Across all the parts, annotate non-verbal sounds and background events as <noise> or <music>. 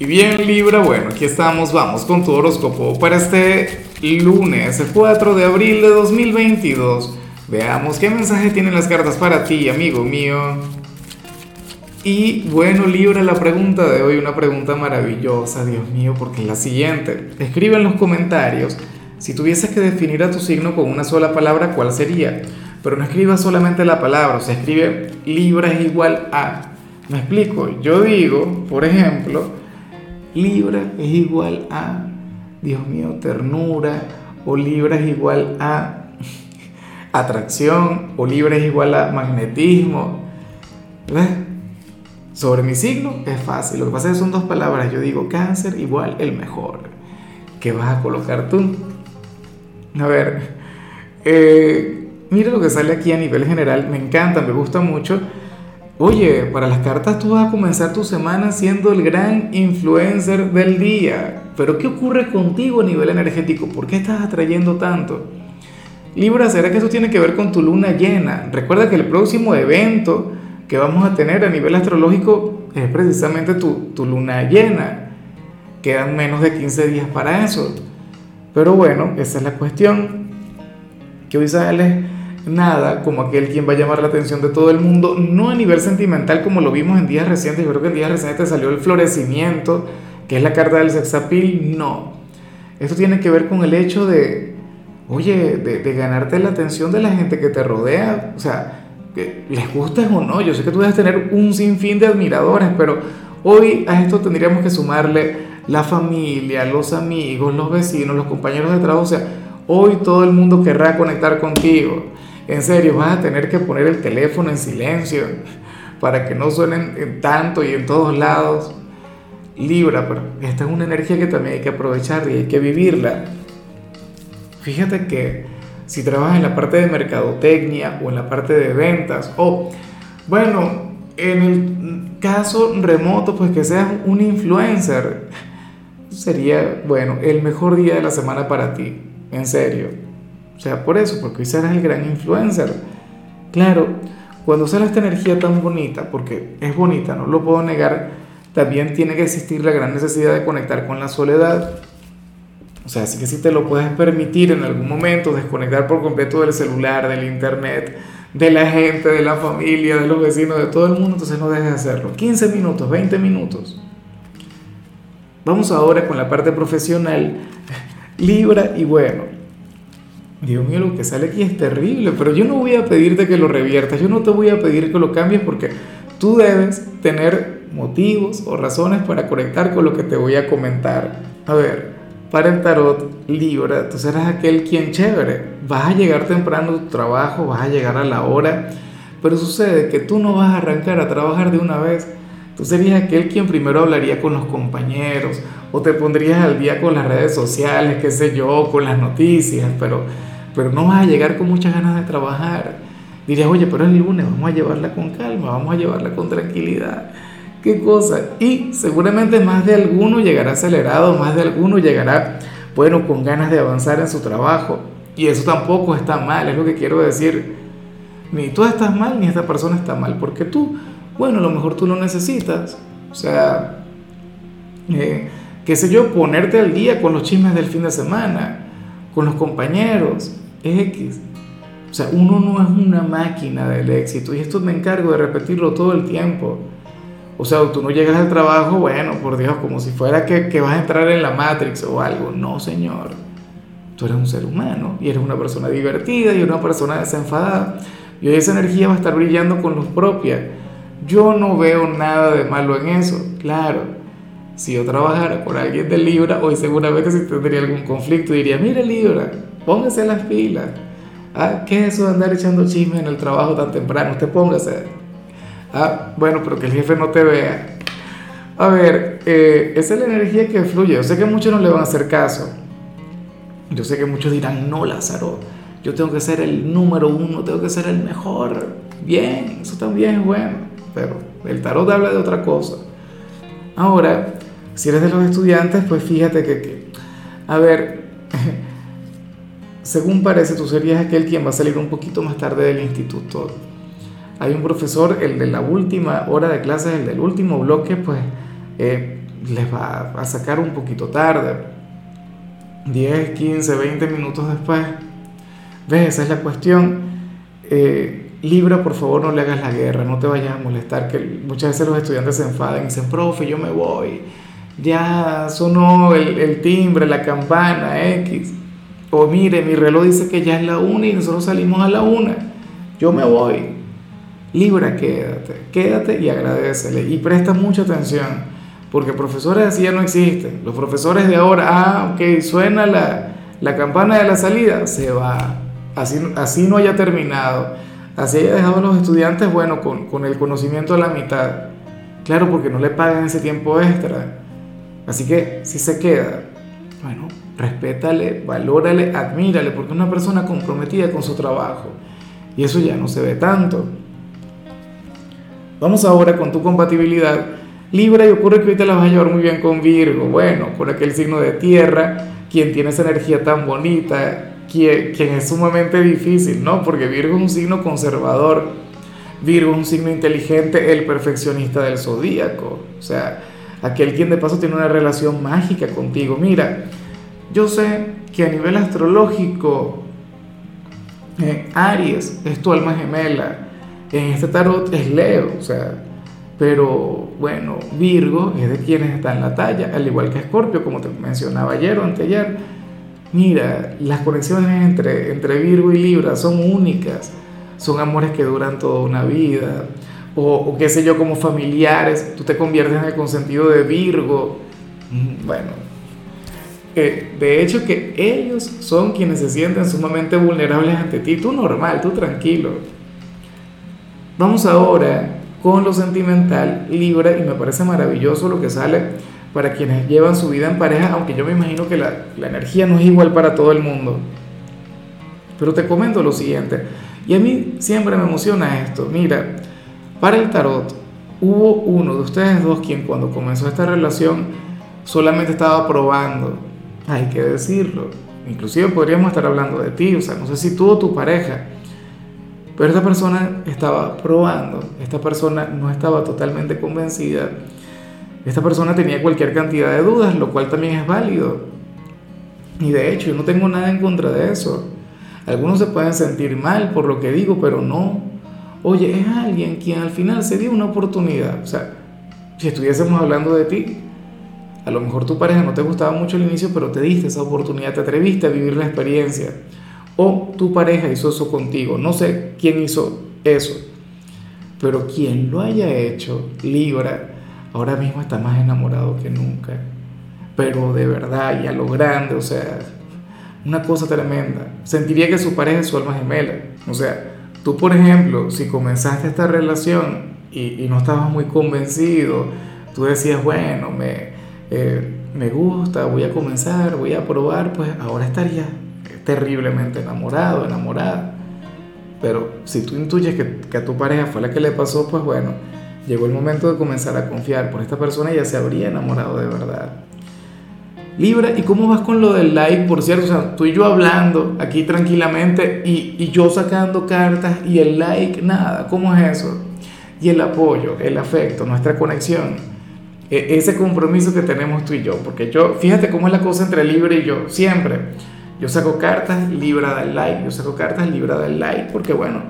Y bien Libra, bueno, aquí estamos, vamos con tu horóscopo para este lunes, el 4 de abril de 2022. Veamos qué mensaje tienen las cartas para ti, amigo mío. Y bueno Libra, la pregunta de hoy, una pregunta maravillosa, Dios mío, porque es la siguiente. Escribe en los comentarios, si tuvieses que definir a tu signo con una sola palabra, ¿cuál sería? Pero no escribas solamente la palabra, o sea, escribe Libra es igual a. Me explico, yo digo, por ejemplo, Libra es igual a, Dios mío, ternura, o Libra es igual a <laughs> atracción, o Libra es igual a magnetismo. ¿Ves? Sobre mi signo es fácil, lo que pasa es que son dos palabras. Yo digo cáncer igual el mejor. ¿Qué vas a colocar tú? A ver, eh, mira lo que sale aquí a nivel general, me encanta, me gusta mucho Oye, para las cartas tú vas a comenzar tu semana siendo el gran influencer del día. Pero ¿qué ocurre contigo a nivel energético? ¿Por qué estás atrayendo tanto? Libra, ¿será que eso tiene que ver con tu luna llena? Recuerda que el próximo evento que vamos a tener a nivel astrológico es precisamente tu, tu luna llena. Quedan menos de 15 días para eso. Pero bueno, esa es la cuestión. Que hoy sale nada como aquel quien va a llamar la atención de todo el mundo, no a nivel sentimental como lo vimos en días recientes, yo creo que en días recientes salió el florecimiento, que es la carta del sexapil, no. Esto tiene que ver con el hecho de, oye, de, ganarte la atención de la gente que te rodea, o sea, que les gustes o no, yo sé que tú debes tener un sinfín de admiradores, pero hoy a esto tendríamos que sumarle la familia, los amigos, los vecinos, los compañeros de trabajo, o sea, hoy todo el mundo querrá conectar contigo. En serio, vas a tener que poner el teléfono en silencio para que no suenen tanto y en todos lados. Libra, pero esta es una energía que también hay que aprovechar y hay que vivirla. Fíjate que si trabajas en la parte de mercadotecnia o en la parte de ventas, o bueno, en el caso remoto, pues que seas un influencer, sería, bueno, el mejor día de la semana para ti, en serio. O sea, por eso, porque hoy serás el gran influencer. Claro, cuando sale esta energía tan bonita, porque es bonita, no lo puedo negar, también tiene que existir la gran necesidad de conectar con la soledad. O sea, así que si te lo puedes permitir en algún momento, desconectar por completo del celular, del internet, de la gente, de la familia, de los vecinos, de todo el mundo, entonces no dejes de hacerlo. 15 minutos, 20 minutos. Vamos ahora con la parte profesional. <laughs> Libra y bueno, Dios mío, lo que sale aquí es terrible, pero yo no voy a pedirte que lo reviertas, yo no te voy a pedir que lo cambies porque tú debes tener motivos o razones para conectar con lo que te voy a comentar. A ver, para el tarot Libra, tú serás aquel quien chévere, vas a llegar temprano a tu trabajo, vas a llegar a la hora, pero sucede que tú no vas a arrancar a trabajar de una vez. Tú serías aquel quien primero hablaría con los compañeros o te pondrías al día con las redes sociales, qué sé yo, con las noticias, pero pero no vas a llegar con muchas ganas de trabajar. Dirías, oye, pero es lunes, vamos a llevarla con calma, vamos a llevarla con tranquilidad. ¿Qué cosa? Y seguramente más de alguno llegará acelerado, más de alguno llegará, bueno, con ganas de avanzar en su trabajo. Y eso tampoco está mal, es lo que quiero decir. Ni tú estás mal, ni esta persona está mal, porque tú, bueno, a lo mejor tú lo necesitas. O sea, eh, qué sé yo, ponerte al día con los chismes del fin de semana, con los compañeros, X. O sea, uno no es una máquina del éxito y esto me encargo de repetirlo todo el tiempo. O sea, tú no llegas al trabajo, bueno, por Dios, como si fuera que, que vas a entrar en la Matrix o algo. No, señor. Tú eres un ser humano y eres una persona divertida y una persona desenfadada. Y hoy esa energía va a estar brillando con luz propia. Yo no veo nada de malo en eso, claro. Si yo trabajara con alguien de Libra, hoy seguramente si tendría algún conflicto diría, mire Libra, póngase las pilas. Ah, ¿Qué es eso de andar echando chisme en el trabajo tan temprano? Usted póngase. Ah, bueno, pero que el jefe no te vea. A ver, eh, esa es la energía que fluye. Yo sé que muchos no le van a hacer caso. Yo sé que muchos dirán, no, Lázaro, yo tengo que ser el número uno, tengo que ser el mejor. Bien, eso también es bueno, pero el tarot habla de otra cosa. Ahora, si eres de los estudiantes, pues fíjate que, a ver, <laughs> según parece, tú serías aquel quien va a salir un poquito más tarde del instituto. Hay un profesor, el de la última hora de clases, el del último bloque, pues eh, les va a sacar un poquito tarde. 10, 15, 20 minutos después. ¿Ves? Esa es la cuestión. Eh, Libra, por favor, no le hagas la guerra, no te vayas a molestar, que muchas veces los estudiantes se enfadan y dicen, profe, yo me voy, ya sonó el, el timbre, la campana, X. O mire, mi reloj dice que ya es la una y nosotros salimos a la una. Yo me voy. Libra, quédate, quédate y agradecele. Y presta mucha atención porque profesores así ya no existen. Los profesores de ahora, ah, ok, suena la, la campana de la salida, se va. Así, así no haya terminado. Así haya dejado a los estudiantes, bueno, con, con el conocimiento a la mitad. Claro, porque no le pagan ese tiempo extra. Así que si se queda, bueno, respétale, valórale, admírale, porque es una persona comprometida con su trabajo. Y eso ya no se ve tanto. Vamos ahora con tu compatibilidad Libra y ocurre que hoy te la vas a llevar muy bien con Virgo, bueno, con aquel signo de tierra, quien tiene esa energía tan bonita, quien, es sumamente difícil, ¿no? Porque Virgo es un signo conservador, Virgo es un signo inteligente, el perfeccionista del zodíaco, o sea, aquel quien de paso tiene una relación mágica contigo. Mira, yo sé que a nivel astrológico, eh, Aries es tu alma gemela, en este tarot es Leo, o sea, pero bueno, Virgo es de quienes está en la talla, al igual que Escorpio, como te mencionaba ayer o anteayer. Mira, las conexiones entre, entre Virgo y Libra son únicas, son amores que duran toda una vida, o, qué sé yo, como familiares, tú te conviertes en el consentido de Virgo. Mm, bueno, de hecho que ellos son quienes se sienten sumamente vulnerables ante ti, tú normal, tú tranquilo. Vamos ahora con lo sentimental Libra y me parece maravilloso lo que sale para quienes llevan su vida en pareja, aunque yo me imagino que la, la energía no es igual para todo el mundo. Pero te comento lo siguiente, y a mí siempre me emociona esto. Mira, para el tarot hubo uno de ustedes dos quien cuando comenzó esta relación solamente estaba probando, hay que decirlo. Inclusive podríamos estar hablando de ti, o sea, no sé si tú o tu pareja pero esta persona estaba probando, esta persona no estaba totalmente convencida, esta persona tenía cualquier cantidad de dudas, lo cual también es válido. Y de hecho, yo no tengo nada en contra de eso. Algunos se pueden sentir mal por lo que digo, pero no. Oye, es alguien quien al final se dio una oportunidad. O sea, si estuviésemos hablando de ti, a lo mejor tu pareja no te gustaba mucho al inicio, pero te diste esa oportunidad, te atreviste a vivir la experiencia o tu pareja hizo eso contigo. No sé quién hizo eso, pero quien lo haya hecho, Libra, ahora mismo está más enamorado que nunca. Pero de verdad y a lo grande, o sea, una cosa tremenda. Sentiría que su pareja es su alma gemela. O sea, tú por ejemplo, si comenzaste esta relación y, no estabas muy convencido, tú decías, bueno, me, eh, me gusta, voy a comenzar, voy a probar, pues ahora estaría terriblemente enamorado, enamorada. Pero si tú intuyes que, a tu pareja fue la que le pasó, pues bueno, llegó el momento de comenzar a confiar por esta persona ya se habría enamorado de verdad. Libra, ¿y cómo vas con lo del like? Por cierto, o sea, tú y yo hablando aquí tranquilamente y, y yo sacando cartas y el like, nada, ¿cómo es eso? Y el apoyo, el afecto, nuestra conexión, e, ese compromiso que tenemos tú y yo, porque yo, fíjate cómo es la cosa entre Libra y yo, siempre yo saco cartas, Libra da el like. Yo saco cartas, Libra da el like. Porque bueno,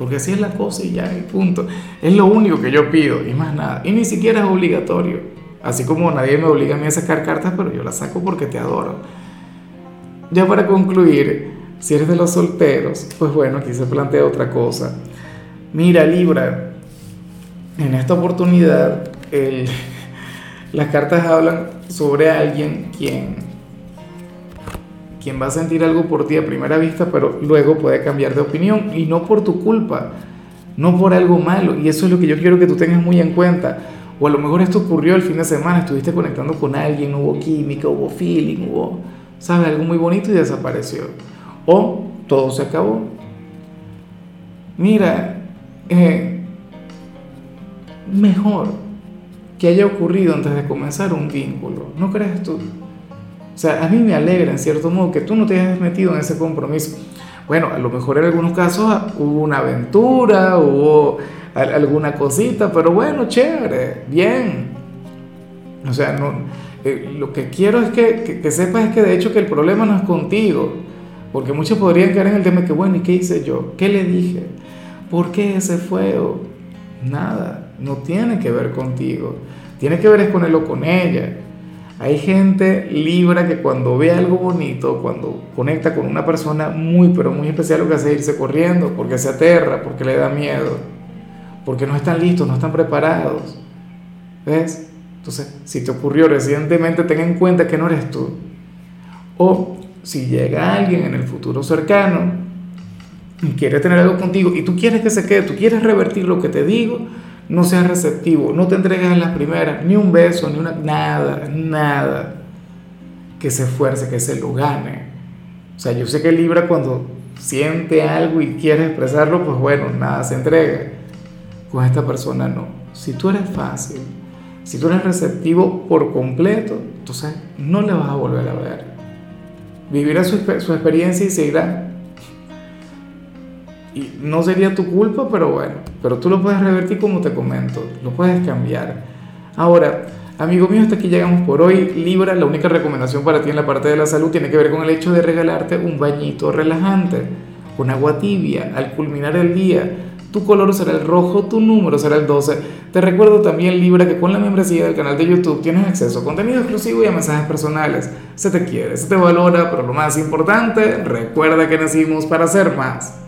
porque así es la cosa y ya, y punto. Es lo único que yo pido y más nada. Y ni siquiera es obligatorio. Así como nadie me obliga a mí a sacar cartas, pero yo las saco porque te adoro. Ya para concluir, si eres de los solteros, pues bueno, aquí se plantea otra cosa. Mira, Libra, en esta oportunidad, <laughs> las cartas hablan sobre alguien quien quien va a sentir algo por ti a primera vista, pero luego puede cambiar de opinión y no por tu culpa, no por algo malo. Y eso es lo que yo quiero que tú tengas muy en cuenta. O a lo mejor esto ocurrió el fin de semana, estuviste conectando con alguien, hubo química, hubo feeling, hubo, ¿sabes? Algo muy bonito y desapareció. O todo se acabó. Mira, eh, mejor que haya ocurrido antes de comenzar un vínculo, ¿no crees tú? O sea, a mí me alegra en cierto modo que tú no te hayas metido en ese compromiso. Bueno, a lo mejor en algunos casos hubo una aventura, hubo alguna cosita, pero bueno, chévere, bien. O sea, no, eh, lo que quiero es que, que, que, sepas es que de hecho que el problema no es contigo, porque muchos podrían caer en el tema que, bueno, ¿y qué hice yo? ¿Qué le dije? ¿Por qué ese fue? nada, no tiene que ver contigo, tiene que ver es con él o con ella. Hay gente libra que cuando ve algo bonito, cuando conecta con una persona muy, pero muy especial, lo que hace es irse corriendo, porque se aterra, porque le da miedo, porque no están listos, no están preparados. ¿Ves? Entonces, si te ocurrió recientemente, ten en cuenta que no eres tú. O si llega alguien en el futuro cercano y quiere tener algo contigo y tú quieres que se quede, tú quieres revertir lo que te digo, no seas receptivo, no te entregues en las primeras, ni un beso, ni una, nada, nada. Que se esfuerce, que se lo gane. O sea, yo sé que Libra cuando siente algo y quiere expresarlo, pues bueno, nada, se entrega. Con esta persona no. Si tú eres fácil, si tú eres receptivo por completo, entonces no le vas a volver a ver. Vivirá su, su experiencia y seguirá y no sería tu culpa, pero bueno, pero tú lo puedes revertir como te comento, lo puedes cambiar. Ahora, amigo mío, hasta aquí llegamos por hoy. Libra, la única recomendación para ti en la parte de la salud tiene que ver con el hecho de regalarte un bañito relajante con agua tibia al culminar el día. Tu color será el rojo, tu número será el 12. Te recuerdo también, Libra, que con la membresía del canal de YouTube tienes acceso a contenido exclusivo y a mensajes personales. Se te quiere, se te valora, pero lo más importante, recuerda que nacimos para ser más.